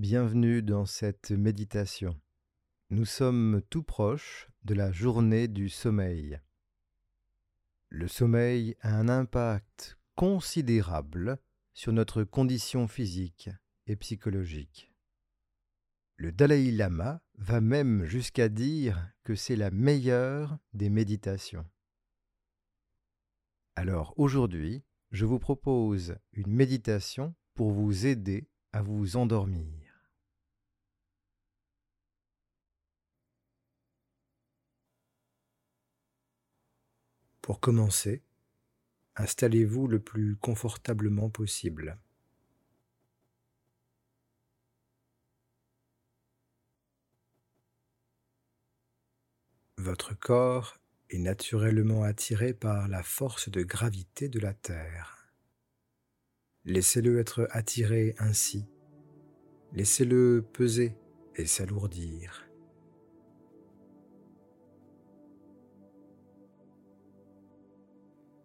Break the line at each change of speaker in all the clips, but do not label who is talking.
bienvenue dans cette méditation. Nous sommes tout proches de la journée du sommeil. Le sommeil a un impact considérable sur notre condition physique et psychologique. Le Dalai Lama va même jusqu'à dire que c'est la meilleure des méditations. Alors aujourd'hui, je vous propose une méditation pour vous aider à vous endormir. Pour commencer, installez-vous le plus confortablement possible. Votre corps est naturellement attiré par la force de gravité de la Terre. Laissez-le être attiré ainsi. Laissez-le peser et s'alourdir.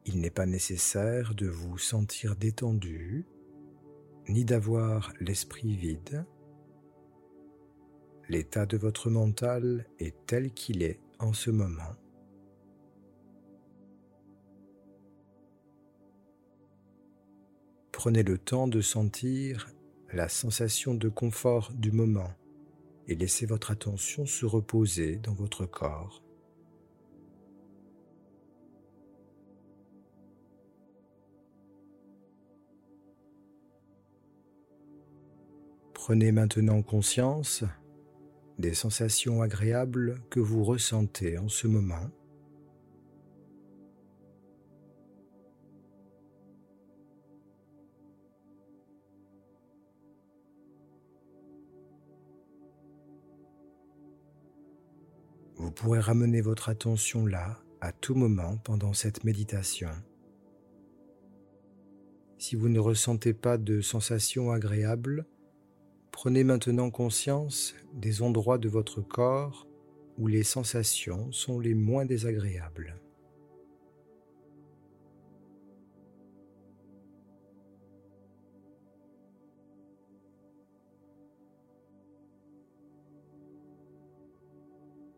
Il n'est pas nécessaire de vous sentir détendu, ni d'avoir l'esprit vide. L'état de votre mental est tel qu'il est en ce moment. Prenez le temps de sentir la sensation de confort du moment et laissez votre attention se reposer dans votre corps. Prenez maintenant conscience des sensations agréables que vous ressentez en ce moment. Vous pourrez ramener votre attention là à tout moment pendant cette méditation. Si vous ne ressentez pas de sensations agréables, prenez maintenant conscience des endroits de votre corps où les sensations sont les moins désagréables.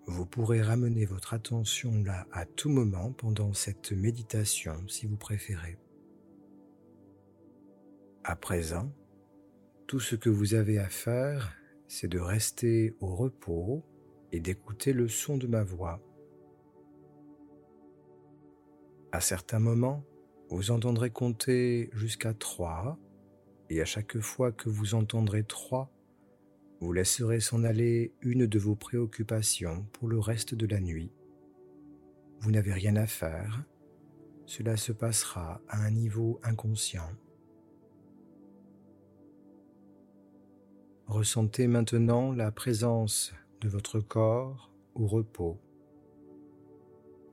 Vous pourrez ramener votre attention là à tout moment pendant cette méditation si vous préférez. À présent, tout ce que vous avez à faire, c'est de rester au repos et d'écouter le son de ma voix. À certains moments, vous entendrez compter jusqu'à trois et à chaque fois que vous entendrez trois, vous laisserez s'en aller une de vos préoccupations pour le reste de la nuit. Vous n'avez rien à faire, cela se passera à un niveau inconscient. Ressentez maintenant la présence de votre corps au repos.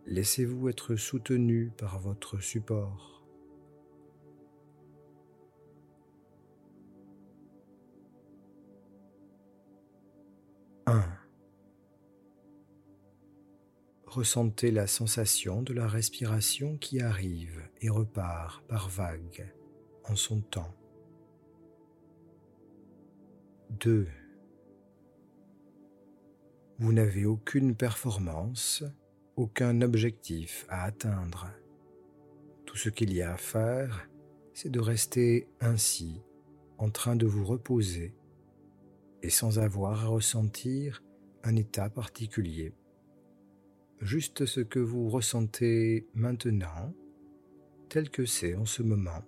Laissez-vous être soutenu par votre support. 1. Ressentez la sensation de la respiration qui arrive et repart par vagues en son temps. 2. Vous n'avez aucune performance, aucun objectif à atteindre. Tout ce qu'il y a à faire, c'est de rester ainsi, en train de vous reposer et sans avoir à ressentir un état particulier. Juste ce que vous ressentez maintenant, tel que c'est en ce moment.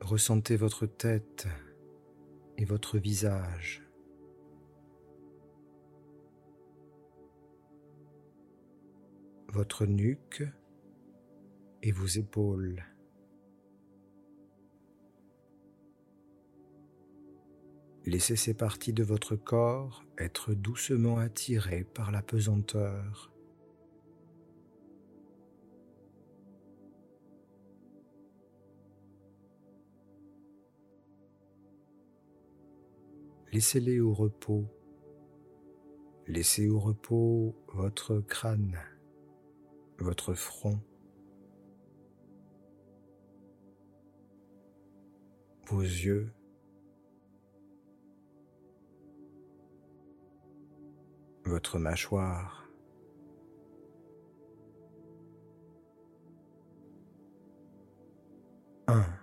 Ressentez votre tête et votre visage. votre nuque et vos épaules. Laissez ces parties de votre corps être doucement attirées par la pesanteur. Laissez-les au repos. Laissez au repos votre crâne, votre front, vos yeux, votre mâchoire, un.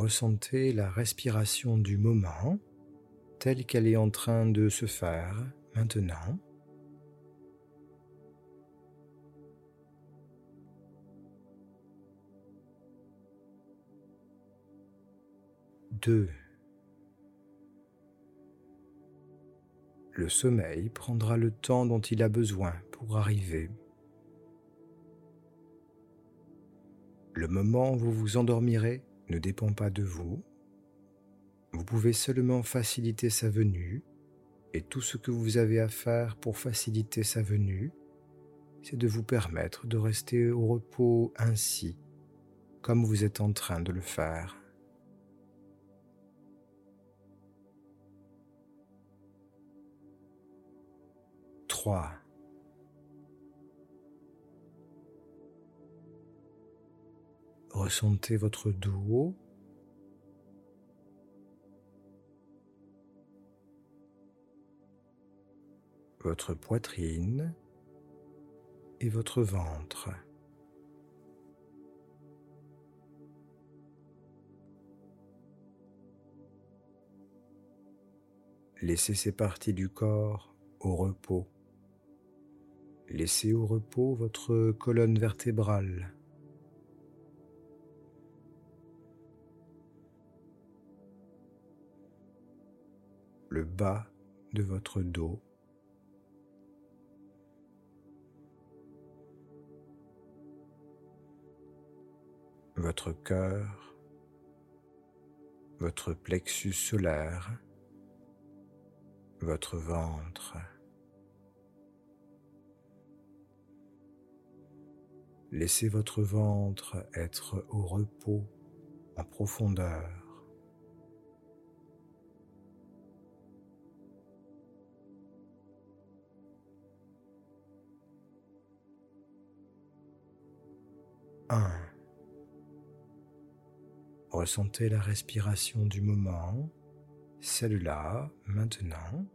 Ressentez la respiration du moment telle qu'elle est en train de se faire maintenant. Deux. Le sommeil prendra le temps dont il a besoin pour arriver. Le moment où vous vous endormirez ne dépend pas de vous, vous pouvez seulement faciliter sa venue et tout ce que vous avez à faire pour faciliter sa venue, c'est de vous permettre de rester au repos ainsi, comme vous êtes en train de le faire. Trois. Ressentez votre dos votre poitrine et votre ventre. Laissez ces parties du corps au repos. Laissez au repos votre colonne vertébrale. Le bas de votre dos. votre cœur, votre plexus solaire, votre ventre. Laissez votre ventre être au repos en profondeur. Un. Ressentez la respiration du moment, celle-là, maintenant.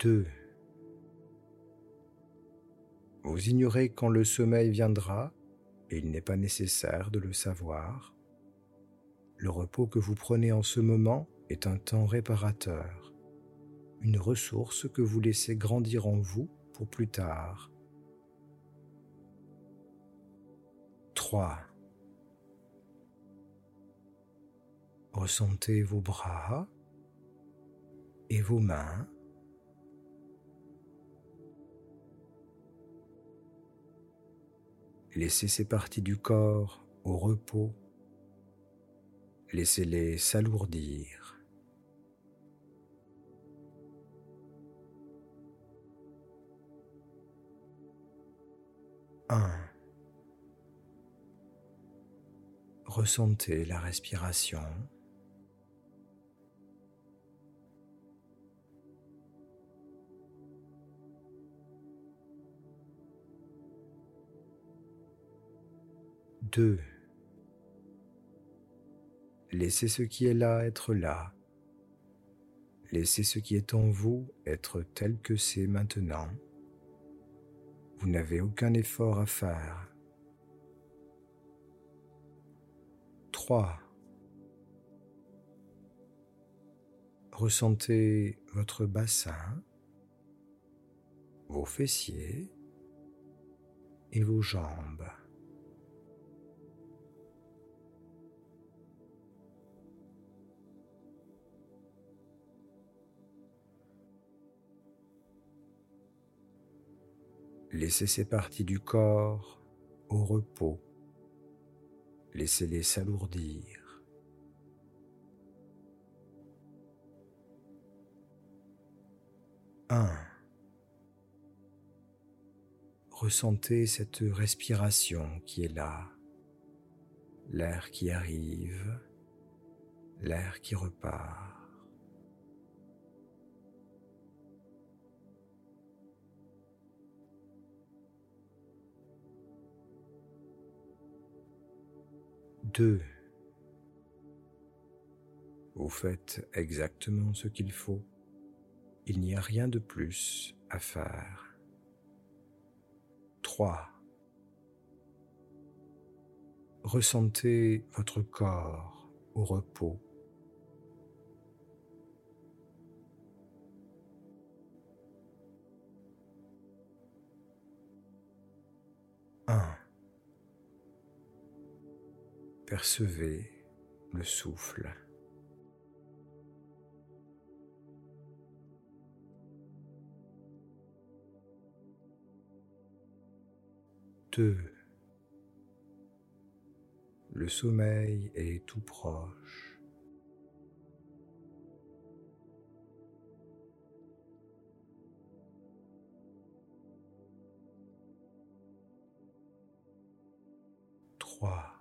Deux. Vous ignorez quand le sommeil viendra et il n'est pas nécessaire de le savoir. Le repos que vous prenez en ce moment est un temps réparateur, une ressource que vous laissez grandir en vous pour plus tard. 3. Ressentez vos bras et vos mains. Laissez ces parties du corps au repos. Laissez-les s'alourdir. 1. Ressentez la respiration. Deux. Laissez ce qui est là être là. Laissez ce qui est en vous être tel que c'est maintenant. Vous n'avez aucun effort à faire. 3. Ressentez votre bassin, vos fessiers et vos jambes. Laissez ces parties du corps au repos. Laissez-les s'alourdir. Un. Ressentez cette respiration qui est là, l'air qui arrive, l'air qui repart. Deux. Vous faites exactement ce qu'il faut. Il n'y a rien de plus à faire. 3. Ressentez votre corps au repos. Percevez le souffle. 2. Le sommeil est tout proche. Trois.